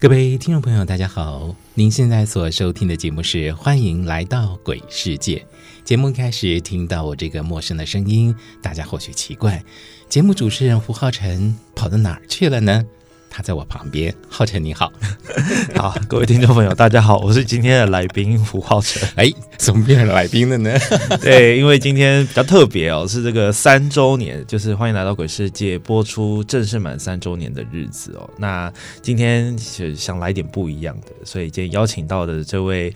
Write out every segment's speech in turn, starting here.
各位听众朋友，大家好！您现在所收听的节目是《欢迎来到鬼世界》。节目开始听到我这个陌生的声音，大家或许奇怪，节目主持人胡浩辰跑到哪儿去了呢？他在我旁边，浩辰你好，好，各位听众朋友，大家好，我是今天的来宾胡浩辰。哎，怎么变成来宾了呢？对，因为今天比较特别哦，是这个三周年，就是欢迎来到鬼世界播出正式满三周年的日子哦。那今天是想来点不一样的，所以今天邀请到的这位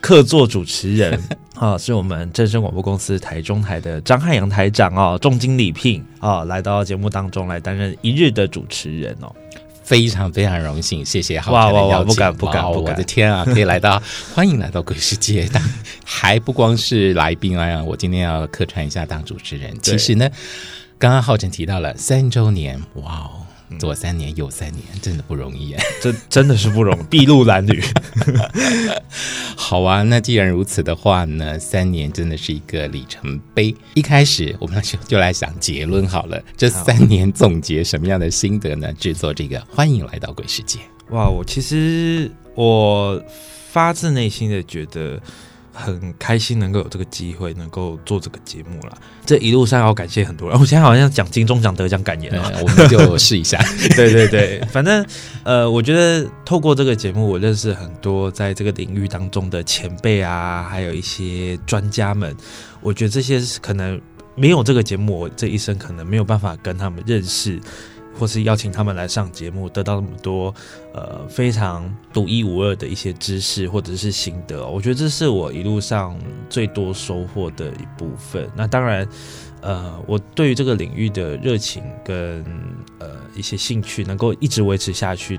客座主持人 啊，是我们正声广播公司台中台的张汉阳台长哦，重金礼聘啊，来到节目当中来担任一日的主持人哦。非常非常荣幸，谢谢浩辰的邀请。不敢不敢不敢！我的天啊，可以来到，欢迎来到鬼世界。当还不光是来宾啊，我今天要客串一下当主持人。其实呢，刚刚浩辰提到了三周年，哇哦！左三年右三年，真的不容易，这真的是不容易，筚路蓝缕。好啊，那既然如此的话呢，三年真的是一个里程碑。一开始我们就就来想结论好了，这三年总结什么样的心得呢？制作这个，欢迎来到鬼世界。哇，我其实我发自内心的觉得。很开心能够有这个机会，能够做这个节目了。这一路上要感谢很多人。我现在好像讲金钟奖得奖感言了，我们就试一下。对对对，反正呃，我觉得透过这个节目，我认识很多在这个领域当中的前辈啊，还有一些专家们。我觉得这些可能没有这个节目，我这一生可能没有办法跟他们认识。或是邀请他们来上节目，得到那么多呃非常独一无二的一些知识或者是心得，我觉得这是我一路上最多收获的一部分。那当然，呃，我对于这个领域的热情跟呃一些兴趣能够一直维持下去，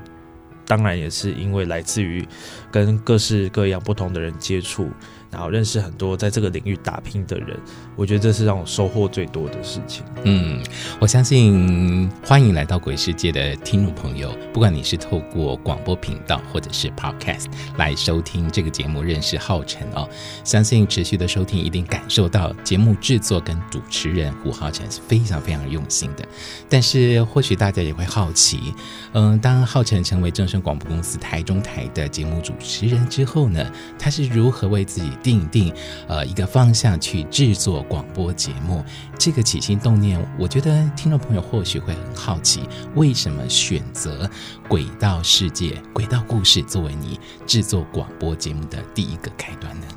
当然也是因为来自于跟各式各样不同的人接触。然后认识很多在这个领域打拼的人，我觉得这是让我收获最多的事情。嗯，我相信欢迎来到鬼世界的听众朋友，不管你是透过广播频道或者是 Podcast 来收听这个节目，认识浩辰哦，相信持续的收听一定感受到节目制作跟主持人胡浩辰是非常非常用心的。但是或许大家也会好奇，嗯，当浩辰成为正声广播公司台中台的节目主持人之后呢，他是如何为自己定定呃一个方向去制作广播节目，这个起心动念，我觉得听众朋友或许会很好奇，为什么选择轨道世界、轨道故事作为你制作广播节目的第一个开端呢？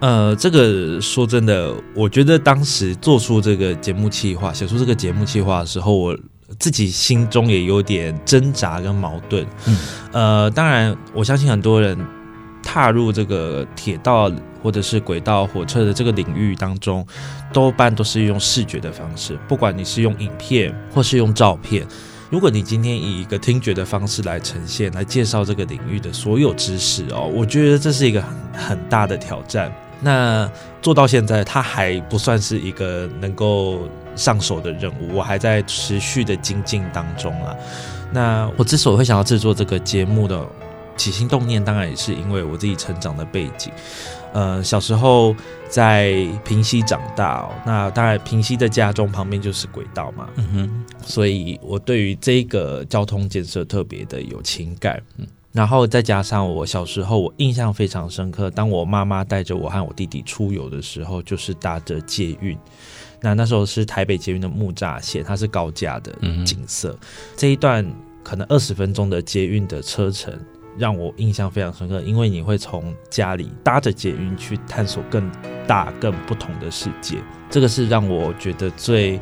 呃，这个说真的，我觉得当时做出这个节目计划、写出这个节目计划的时候，我自己心中也有点挣扎跟矛盾。嗯，呃，当然，我相信很多人。踏入这个铁道或者是轨道火车的这个领域当中，多半都是用视觉的方式。不管你是用影片或是用照片，如果你今天以一个听觉的方式来呈现、来介绍这个领域的所有知识哦，我觉得这是一个很很大的挑战。那做到现在，它还不算是一个能够上手的任务，我还在持续的精进当中啊。那我之所以会想要制作这个节目的。起心动念当然也是因为我自己成长的背景，呃，小时候在平溪长大哦，那当然平溪的家中旁边就是轨道嘛，嗯哼，所以我对于这个交通建设特别的有情感，嗯，然后再加上我小时候我印象非常深刻，当我妈妈带着我和我弟弟出游的时候，就是搭着捷运，那那时候是台北捷运的木栅线，它是高架的景色，这一段可能二十分钟的捷运的车程。让我印象非常深刻，因为你会从家里搭着捷运去探索更大、更不同的世界，这个是让我觉得最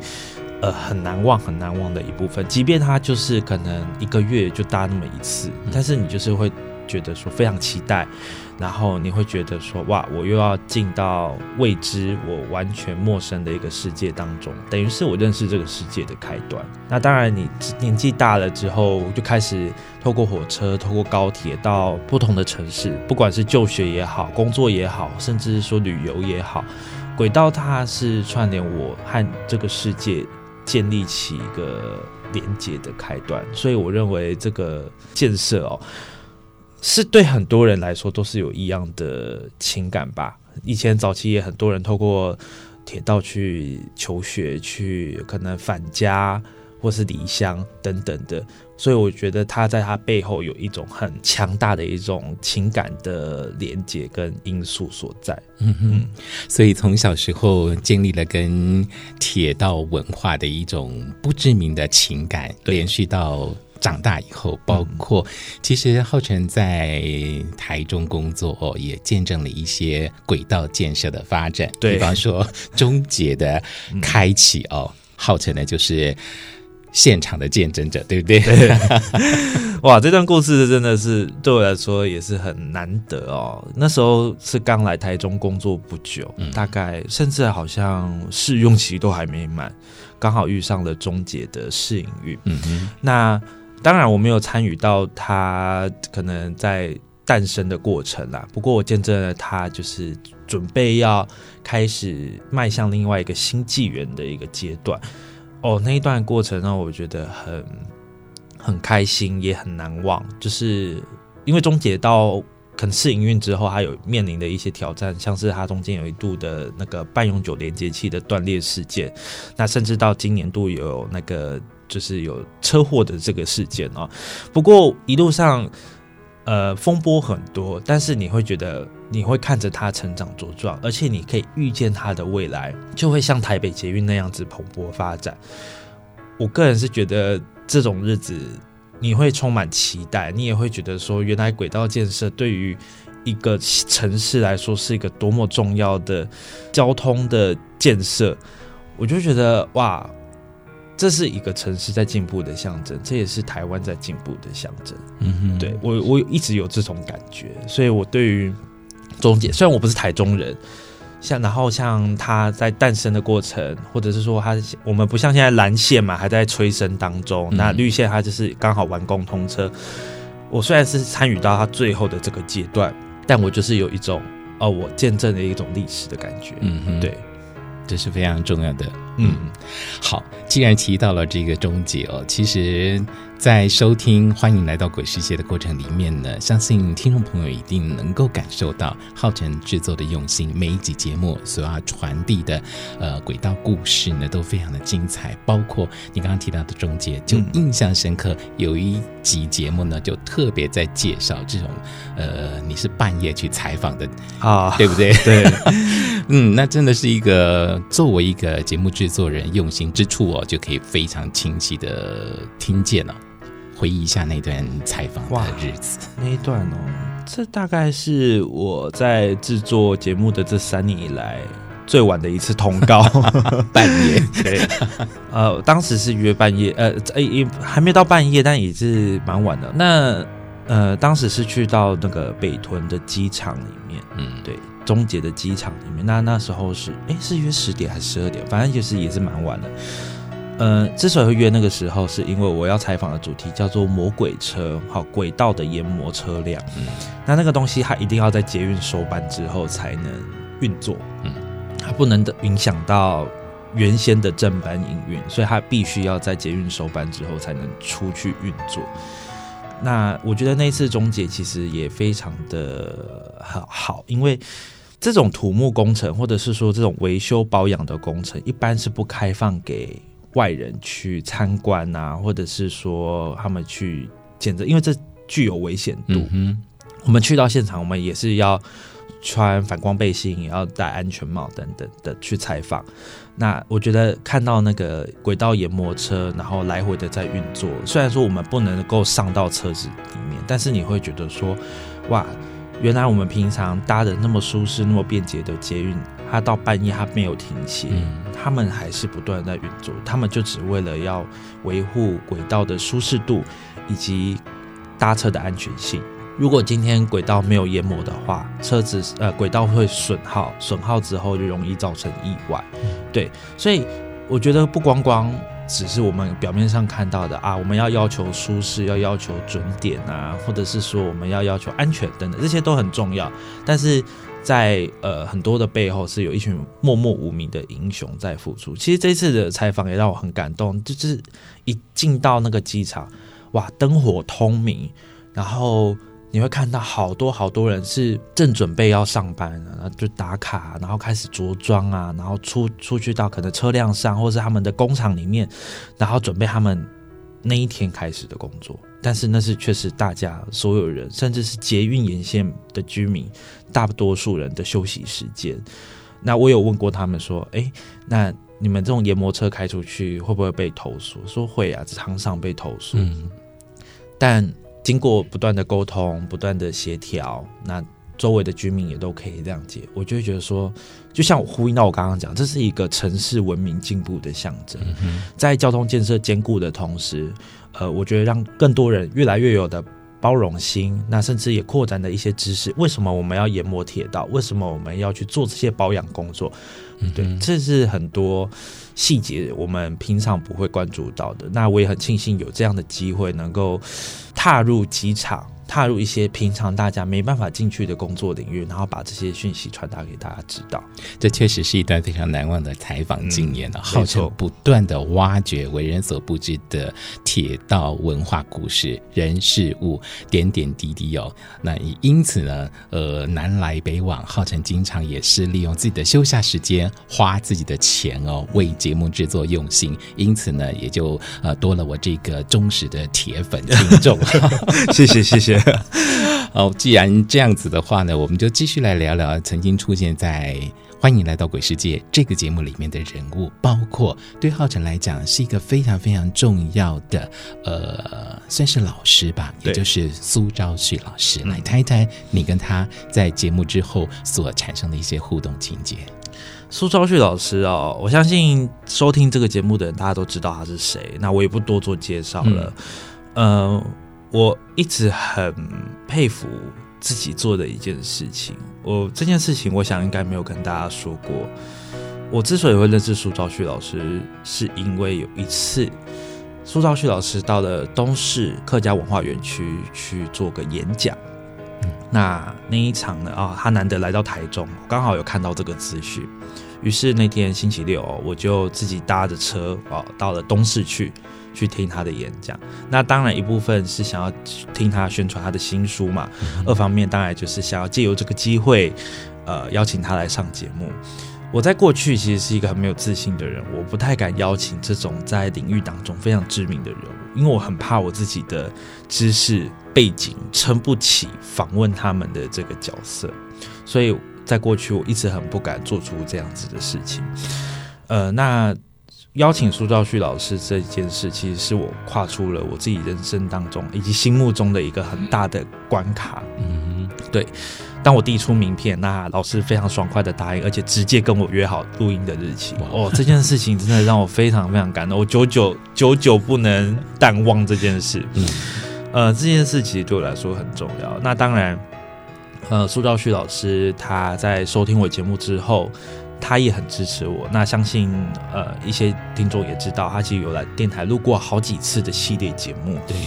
呃很难忘、很难忘的一部分。即便它就是可能一个月就搭那么一次，但是你就是会觉得说非常期待。然后你会觉得说哇，我又要进到未知、我完全陌生的一个世界当中，等于是我认识这个世界的开端。那当然，你年纪大了之后，就开始透过火车、透过高铁到不同的城市，不管是就学也好、工作也好，甚至是说旅游也好，轨道它是串联我和这个世界建立起一个连接的开端。所以我认为这个建设哦。是对很多人来说都是有一样的情感吧。以前早期也很多人透过铁道去求学，去可能返家或是离乡等等的，所以我觉得他在他背后有一种很强大的一种情感的连接跟因素所在。嗯哼，所以从小时候建立了跟铁道文化的一种不知名的情感，连续到。长大以后，包括其实浩辰在台中工作哦，也见证了一些轨道建设的发展。比方说终结的开启哦，浩辰呢就是现场的见证者，对不对？哇，这段故事真的是对我来说也是很难得哦。那时候是刚来台中工作不久，大概甚至好像试用期都还没满，刚好遇上了终结的试营运。嗯哼，那。当然，我没有参与到它可能在诞生的过程啦。不过，我见证了它就是准备要开始迈向另外一个新纪元的一个阶段。哦，那一段过程让我觉得很很开心，也很难忘。就是因为终结到可能试营运之后，它有面临的一些挑战，像是它中间有一度的那个半永久连接器的断裂事件，那甚至到今年度有那个。就是有车祸的这个事件啊，不过一路上，呃，风波很多，但是你会觉得你会看着它成长茁壮，而且你可以预见它的未来就会像台北捷运那样子蓬勃发展。我个人是觉得这种日子你会充满期待，你也会觉得说，原来轨道建设对于一个城市来说是一个多么重要的交通的建设，我就觉得哇。这是一个城市在进步的象征，这也是台湾在进步的象征。嗯哼，对我我一直有这种感觉，所以我对于中介，虽然我不是台中人，像然后像它在诞生的过程，或者是说它我们不像现在蓝线嘛还在催生当中，那绿线它就是刚好完工通车。我虽然是参与到它最后的这个阶段，但我就是有一种哦，我见证了一种历史的感觉。嗯哼，对，这是非常重要的。嗯，好。既然提到了这个终结哦，其实。在收听《欢迎来到鬼世界》的过程里面呢，相信听众朋友一定能够感受到浩辰制作的用心。每一集节目所要传递的呃轨道故事呢，都非常的精彩。包括你刚刚提到的终结，就印象深刻。有一集节目呢，就特别在介绍这种呃，你是半夜去采访的啊，对不对？对，嗯，那真的是一个作为一个节目制作人用心之处哦，就可以非常清晰的听见了。回忆一下那段采访的日子，那一段哦，这大概是我在制作节目的这三年以来最晚的一次通告，半夜。对，呃，当时是约半夜，呃，也还没到半夜，但也是蛮晚的。那呃，当时是去到那个北屯的机场里面，嗯，对，终结的机场里面。那那时候是，哎，是约十点还是十二点？反正就是也是蛮晚的。呃，之所以会约那个时候，是因为我要采访的主题叫做“魔鬼车”，好，轨道的研磨车辆。嗯，那那个东西它一定要在捷运收班之后才能运作，嗯，它不能的影响到原先的正班营运，所以它必须要在捷运收班之后才能出去运作。那我觉得那次终结其实也非常的好，好，因为这种土木工程或者是说这种维修保养的工程，一般是不开放给。外人去参观啊，或者是说他们去检测，因为这具有危险度。嗯我们去到现场，我们也是要穿反光背心，也要戴安全帽等等的去采访。那我觉得看到那个轨道研磨车，然后来回的在运作，虽然说我们不能够上到车子里面，但是你会觉得说，哇，原来我们平常搭的那么舒适、那么便捷的捷运，它到半夜它没有停歇，嗯他们还是不断在运作，他们就只为了要维护轨道的舒适度以及搭车的安全性。如果今天轨道没有淹没的话，车子呃轨道会损耗，损耗之后就容易造成意外。对，所以我觉得不光光只是我们表面上看到的啊，我们要要求舒适，要要求准点啊，或者是说我们要要求安全等等，这些都很重要。但是在呃很多的背后是有一群默默无名的英雄在付出。其实这次的采访也让我很感动，就是一进到那个机场，哇，灯火通明，然后。你会看到好多好多人是正准备要上班，然后就打卡，然后开始着装啊，然后出出去到可能车辆上，或是他们的工厂里面，然后准备他们那一天开始的工作。但是那是确实大家所有人，甚至是捷运沿线的居民，大多数人的休息时间。那我有问过他们说：“哎，那你们这种研磨车开出去会不会被投诉？”说会啊，常常被投诉。嗯，但。经过不断的沟通、不断的协调，那周围的居民也都可以谅解。我就会觉得说，就像我呼应到我刚刚讲，这是一个城市文明进步的象征。在交通建设兼顾的同时，呃，我觉得让更多人越来越有的包容心，那甚至也扩展了一些知识。为什么我们要研磨铁道？为什么我们要去做这些保养工作？对，这是很多细节我们平常不会关注到的。那我也很庆幸有这样的机会能够。踏入机场。踏入一些平常大家没办法进去的工作领域，然后把这些讯息传达给大家知道，这确实是一段非常难忘的采访经验呢。号称不断的挖掘为人所不知的铁道文化故事、人事物点点滴滴哦。那因此呢，呃，南来北往，号称经常也是利用自己的休假时间，花自己的钱哦，为节目制作用心。因此呢，也就呃多了我这个忠实的铁粉听众。谢谢谢谢。哦，既然这样子的话呢，我们就继续来聊聊曾经出现在《欢迎来到鬼世界》这个节目里面的人物，包括对浩辰来讲是一个非常非常重要的，呃，算是老师吧，也就是苏昭旭老师。来谈一谈你跟他在节目之后所产生的一些互动情节。苏昭旭老师哦，我相信收听这个节目的人大家都知道他是谁，那我也不多做介绍了，嗯。我一直很佩服自己做的一件事情。我这件事情，我想应该没有跟大家说过。我之所以会认识苏兆旭老师，是因为有一次苏兆旭老师到了东市客家文化园区去做个演讲。那那一场呢？啊，他难得来到台中，刚好有看到这个资讯。于是那天星期六，我就自己搭着车哦，到了东市去。去听他的演讲，那当然一部分是想要听他宣传他的新书嘛，二方面当然就是想要借由这个机会，呃，邀请他来上节目。我在过去其实是一个很没有自信的人，我不太敢邀请这种在领域当中非常知名的人物，因为我很怕我自己的知识背景撑不起访问他们的这个角色，所以在过去我一直很不敢做出这样子的事情。呃，那。邀请苏兆旭老师这件事，其实是我跨出了我自己人生当中以及心目中的一个很大的关卡。嗯，对。当我递出名片，那老师非常爽快的答应，而且直接跟我约好录音的日期。哦，这件事情真的让我非常非常感动，我久久久久不能淡忘这件事。嗯，呃，这件事其实对我来说很重要。那当然，呃，苏兆旭老师他在收听我节目之后。他也很支持我，那相信呃一些听众也知道，他其实有来电台录过好几次的系列节目。对，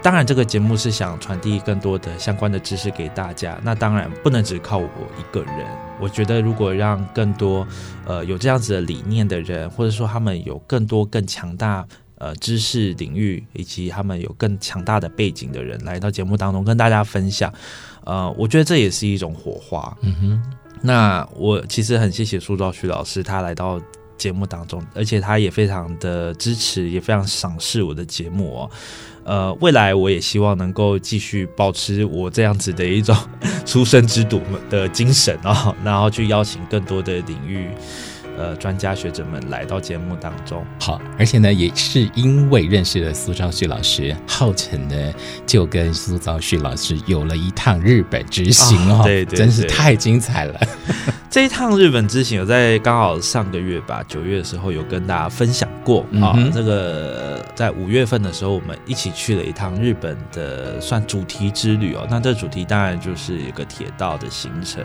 当然这个节目是想传递更多的相关的知识给大家。那当然不能只靠我一个人。我觉得如果让更多呃有这样子的理念的人，或者说他们有更多更强大呃知识领域，以及他们有更强大的背景的人来到节目当中跟大家分享，呃，我觉得这也是一种火花。嗯哼。那我其实很谢谢苏兆旭老师，他来到节目当中，而且他也非常的支持，也非常赏识我的节目哦。呃，未来我也希望能够继续保持我这样子的一种 出生之犊的精神啊，然后去邀请更多的领域。呃，专家学者们来到节目当中，好，而且呢，也是因为认识了苏兆旭老师，浩辰呢就跟苏兆旭老师有了一趟日本之行哦，对对，真是太精彩了。这一趟日本之行，有在刚好上个月吧，九月的时候有跟大家分享过啊。这个在五月份的时候，我们一起去了一趟日本的算主题之旅哦。那这主题当然就是一个铁道的行程。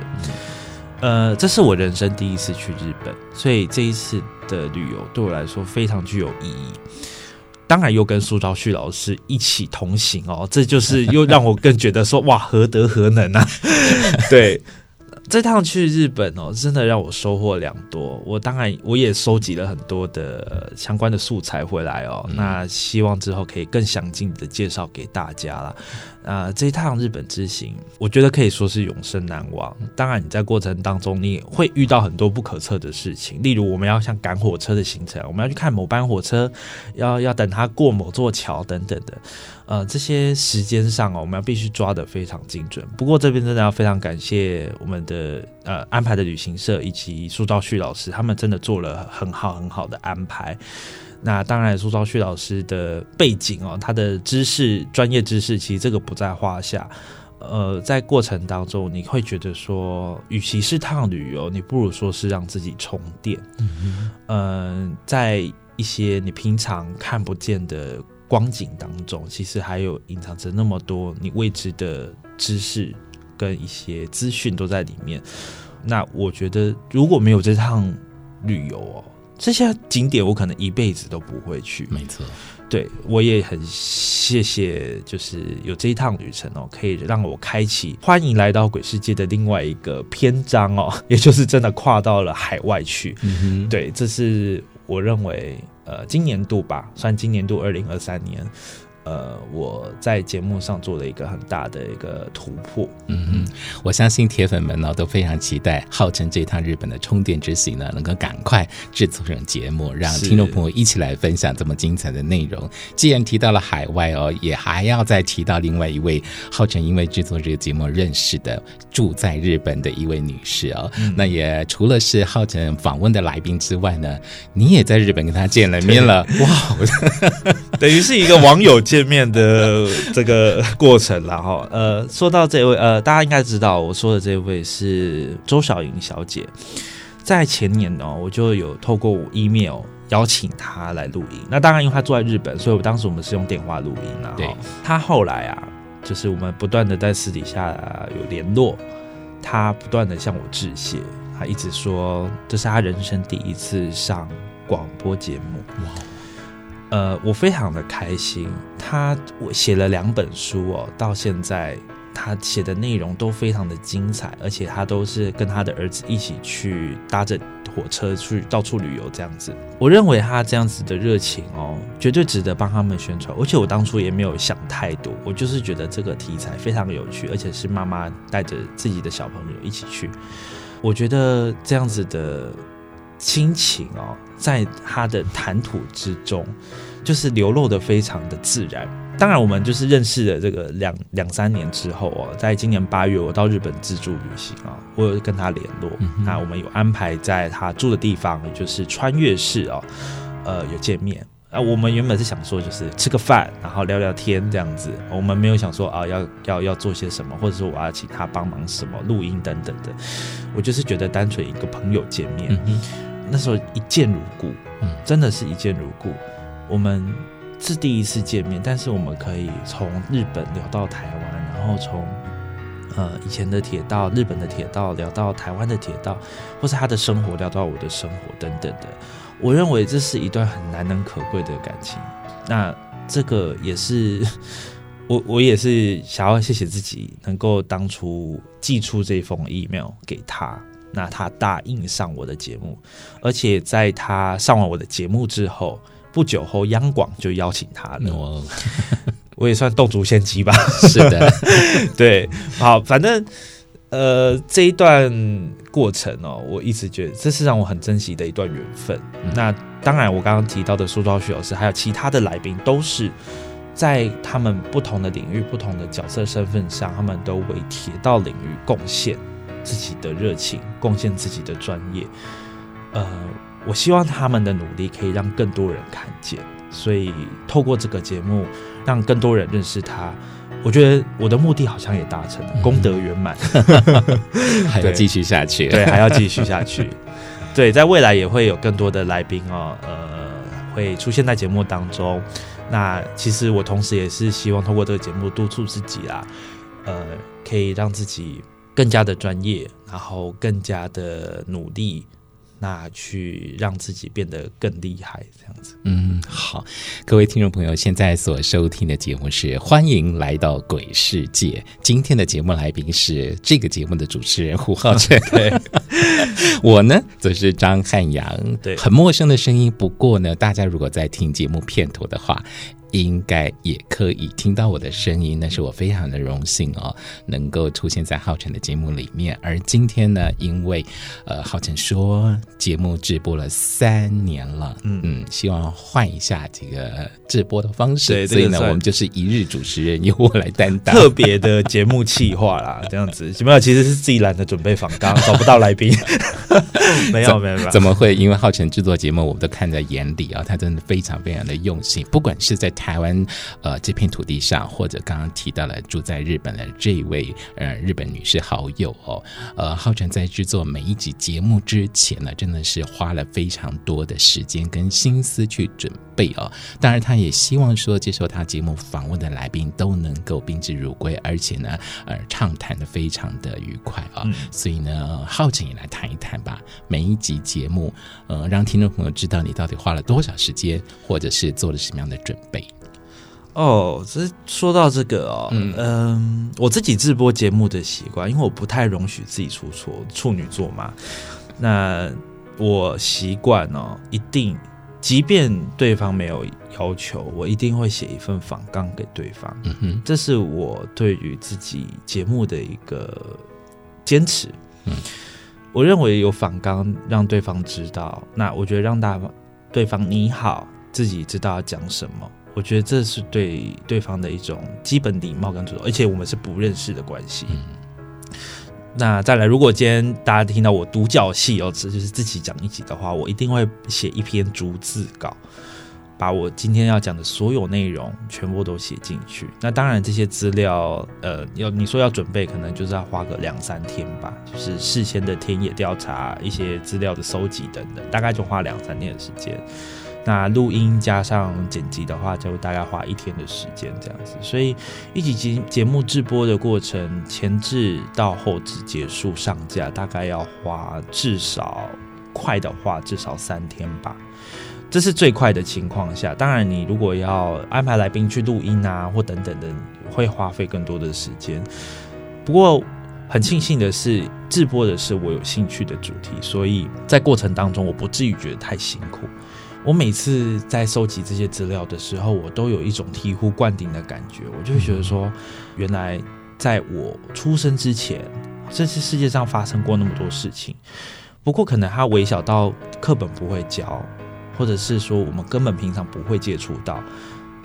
呃，这是我人生第一次去日本，所以这一次的旅游对我来说非常具有意义。当然，又跟苏昭旭老师一起同行哦，这就是又让我更觉得说，哇，何德何能啊！对。这趟去日本哦，真的让我收获良多。我当然我也收集了很多的相关的素材回来哦。那希望之后可以更详尽的介绍给大家啦。啊，这一趟日本之行，我觉得可以说是永生难忘。当然，你在过程当中你会遇到很多不可测的事情，例如我们要像赶火车的行程，我们要去看某班火车，要要等它过某座桥等等的。呃，这些时间上哦，我们要必须抓得非常精准。不过这边真的要非常感谢我们的呃安排的旅行社以及苏兆旭老师，他们真的做了很好很好的安排。那当然，苏兆旭老师的背景哦，他的知识、专业知识，其实这个不在话下。呃，在过程当中，你会觉得说，与其是趟旅游，你不如说是让自己充电。嗯，在一些你平常看不见的。光景当中，其实还有隐藏着那么多你未知的知识跟一些资讯都在里面。那我觉得，如果没有这趟旅游哦，这些景点我可能一辈子都不会去。没错，对我也很谢谢，就是有这一趟旅程哦，可以让我开启欢迎来到鬼世界的另外一个篇章哦，也就是真的跨到了海外去。对，这是我认为。呃，今年度吧，算今年度二零二三年。呃，我在节目上做了一个很大的一个突破。嗯嗯，我相信铁粉们呢都非常期待，号称这趟日本的充电之行呢，能够赶快制作成节目，让听众朋友一起来分享这么精彩的内容。既然提到了海外哦，也还要再提到另外一位号称因为制作这个节目认识的住在日本的一位女士哦。那也除了是号称访问的来宾之外呢，你也在日本跟她见了面了。哇，等于是一个网友。见面的这个过程，然后呃，说到这位呃，大家应该知道我说的这位是周小莹小姐，在前年哦，我就有透过 email 邀请她来录音。那当然，因为她住在日本，所以我当时我们是用电话录音啊。对，她后来啊，就是我们不断的在私底下有联络，她不断的向我致谢，她一直说这是她人生第一次上广播节目。哇！呃，我非常的开心。他我写了两本书哦，到现在他写的内容都非常的精彩，而且他都是跟他的儿子一起去搭着火车去到处旅游这样子。我认为他这样子的热情哦，绝对值得帮他们宣传。而且我当初也没有想太多，我就是觉得这个题材非常有趣，而且是妈妈带着自己的小朋友一起去。我觉得这样子的。亲情哦，在他的谈吐之中，就是流露的非常的自然。当然，我们就是认识了这个两两三年之后哦，在今年八月，我到日本自助旅行啊，我有跟他联络。那我们有安排在他住的地方，也就是穿越市哦，呃，有见面。啊，我们原本是想说，就是吃个饭，然后聊聊天这样子。我们没有想说啊，要要要做些什么，或者说我要请他帮忙什么录音等等的。我就是觉得单纯一个朋友见面。那时候一见如故，嗯，真的是一见如故。我们是第一次见面，但是我们可以从日本聊到台湾，然后从呃以前的铁道、日本的铁道聊到台湾的铁道，或是他的生活聊到我的生活等等的。我认为这是一段很难能可贵的感情。那这个也是 我，我也是想要谢谢自己，能够当初寄出这封 email 给他。那他答应上我的节目，而且在他上完我的节目之后，不久后央广就邀请他了。我也算动足先机吧。是的，对，好，反正呃这一段过程哦，我一直觉得这是让我很珍惜的一段缘分。那当然，我刚刚提到的苏兆旭老师，还有其他的来宾，都是在他们不同的领域、不同的角色身份上，他们都为铁道领域贡献自己的热情，贡献自己的专业。呃，我希望他们的努力可以让更多人看见，所以透过这个节目，让更多人认识他。我觉得我的目的好像也达成了，功德圆满，还要继续下去，对，还要继续下去。对，在未来也会有更多的来宾哦，呃，会出现在节目当中。那其实我同时也是希望通过这个节目督促自己啦，呃，可以让自己更加的专业，然后更加的努力。那去让自己变得更厉害，这样子。嗯，好，各位听众朋友，现在所收听的节目是《欢迎来到鬼世界》。今天的节目来宾是这个节目的主持人胡浩辰，对，我呢则是张汉阳，对，很陌生的声音。不过呢，大家如果在听节目片头的话。应该也可以听到我的声音，那是我非常的荣幸哦，能够出现在浩辰的节目里面。而今天呢，因为呃，浩辰说节目直播了三年了，嗯嗯，希望换一下这个直播的方式，所以呢，我们就是一日主持人由我来担当特别的节目企划啦，这样子没有，其实是自己懒得准备访纲，找不到来宾，没有没有，怎么会？因为浩辰制作节目，我们都看在眼里啊，他真的非常非常的用心，不管是在。台湾，呃，这片土地上，或者刚刚提到了住在日本的这一位，呃，日本女士好友哦，呃，浩辰在制作每一集节目之前呢，真的是花了非常多的时间跟心思去准备哦。当然，他也希望说，接受他节目访问的来宾都能够宾至如归，而且呢，呃，畅谈的非常的愉快啊。所以呢，浩辰也来谈一谈吧，每一集节目，呃，让听众朋友知道你到底花了多少时间，或者是做了什么样的准备。哦，这说到这个哦，嗯，我自己直播节目的习惯，因为我不太容许自己出错，处女座嘛。那我习惯哦，一定，即便对方没有要求，我一定会写一份访纲给对方。嗯哼，这是我对于自己节目的一个坚持。嗯，我认为有访纲让对方知道，那我觉得让大对方你好，自己知道要讲什么。我觉得这是对对方的一种基本礼貌跟尊重，而且我们是不认识的关系。那再来，如果今天大家听到我独角戏哦，这就是自己讲一集的话，我一定会写一篇逐字稿，把我今天要讲的所有内容全部都写进去。那当然，这些资料呃，要你说要准备，可能就是要花个两三天吧，就是事先的田野调查、一些资料的收集等等，大概就花两三天的时间。那录音加上剪辑的话，就大概花一天的时间这样子。所以一集节节目制播的过程，前置到后置结束上架，大概要花至少快的话至少三天吧。这是最快的情况下。当然，你如果要安排来宾去录音啊，或等等的，会花费更多的时间。不过很庆幸的是，制播的是我有兴趣的主题，所以在过程当中，我不至于觉得太辛苦。我每次在收集这些资料的时候，我都有一种醍醐灌顶的感觉。我就会觉得说，原来在我出生之前，这些世界上发生过那么多事情。不过，可能它微小到课本不会教，或者是说我们根本平常不会接触到，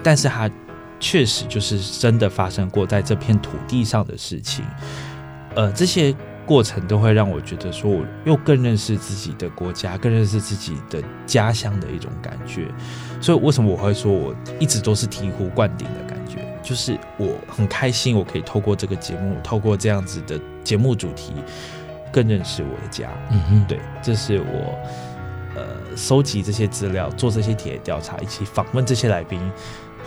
但是它确实就是真的发生过在这片土地上的事情。呃，这些。过程都会让我觉得说，我又更认识自己的国家，更认识自己的家乡的一种感觉。所以，为什么我会说我一直都是醍醐灌顶的感觉？就是我很开心，我可以透过这个节目，透过这样子的节目主题，更认识我的家。嗯哼，对，这是我呃收集这些资料，做这些田野调查，以及访问这些来宾。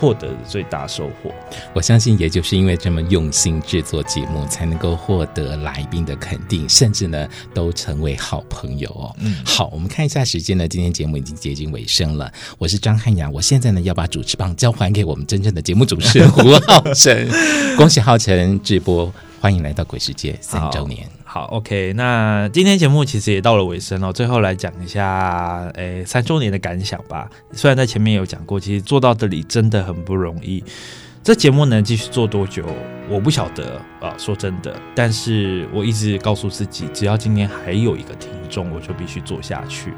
获得的最大收获，我相信也就是因为这么用心制作节目，才能够获得来宾的肯定，甚至呢都成为好朋友哦。嗯，好，我们看一下时间呢，今天节目已经接近尾声了。我是张汉阳，我现在呢要把主持棒交还给我们真正的节目主持人胡浩辰。恭喜浩辰直播，欢迎来到鬼世界三周年。好，OK，那今天节目其实也到了尾声了，最后来讲一下，诶，三周年的感想吧。虽然在前面有讲过，其实做到这里真的很不容易。这节目能继续做多久，我不晓得啊。说真的，但是我一直告诉自己，只要今年还有一个听众，我就必须做下去。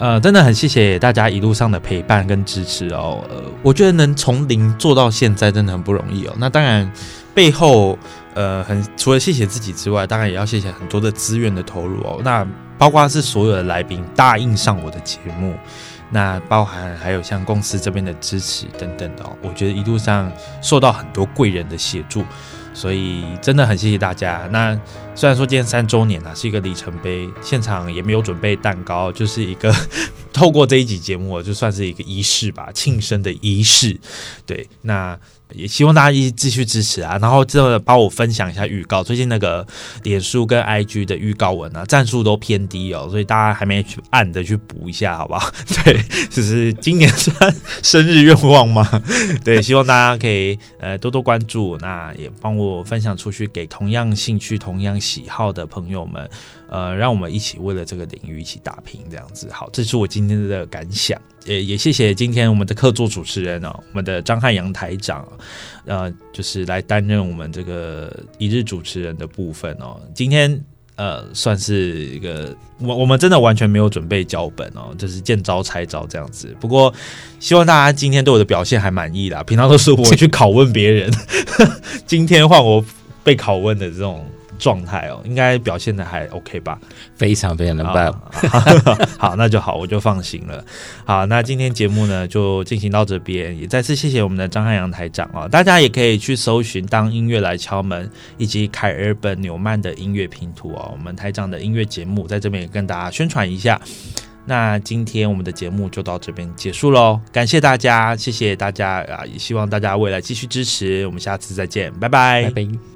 呃，真的很谢谢大家一路上的陪伴跟支持哦。呃，我觉得能从零做到现在，真的很不容易哦。那当然，背后呃，很除了谢谢自己之外，当然也要谢谢很多的资源的投入哦。那包括是所有的来宾答应上我的节目，那包含还有像公司这边的支持等等的哦。我觉得一路上受到很多贵人的协助。所以真的很谢谢大家。那虽然说今天三周年啊，是一个里程碑，现场也没有准备蛋糕，就是一个 透过这一集节目，就算是一个仪式吧，庆生的仪式。对，那。也希望大家一继续支持啊，然后这个帮我分享一下预告。最近那个脸书跟 IG 的预告文啊，赞数都偏低哦，所以大家还没去按的去补一下，好不好？对，就是今年算生日愿望吗？对，希望大家可以呃多多关注，那也帮我分享出去给同样兴趣、同样喜好的朋友们。呃，让我们一起为了这个领域一起打拼，这样子好，这是我今天的感想。也也谢谢今天我们的客座主持人哦，我们的张汉阳台长，呃，就是来担任我们这个一日主持人的部分哦。今天呃，算是一个我我们真的完全没有准备脚本哦，就是见招拆招这样子。不过希望大家今天对我的表现还满意啦。平常都是我去拷问别人，今天换我被拷问的这种。状态哦，应该表现的还 OK 吧？非常非常的棒，好，那就好，我就放心了。好，那今天节目呢就进行到这边，也再次谢谢我们的张汉阳台长哦。大家也可以去搜寻《当音乐来敲门》以及凯尔本纽曼的音乐拼图哦。我们台长的音乐节目在这边也跟大家宣传一下。那今天我们的节目就到这边结束喽，感谢大家，谢谢大家啊！也希望大家未来继续支持，我们下次再见，拜拜，拜拜。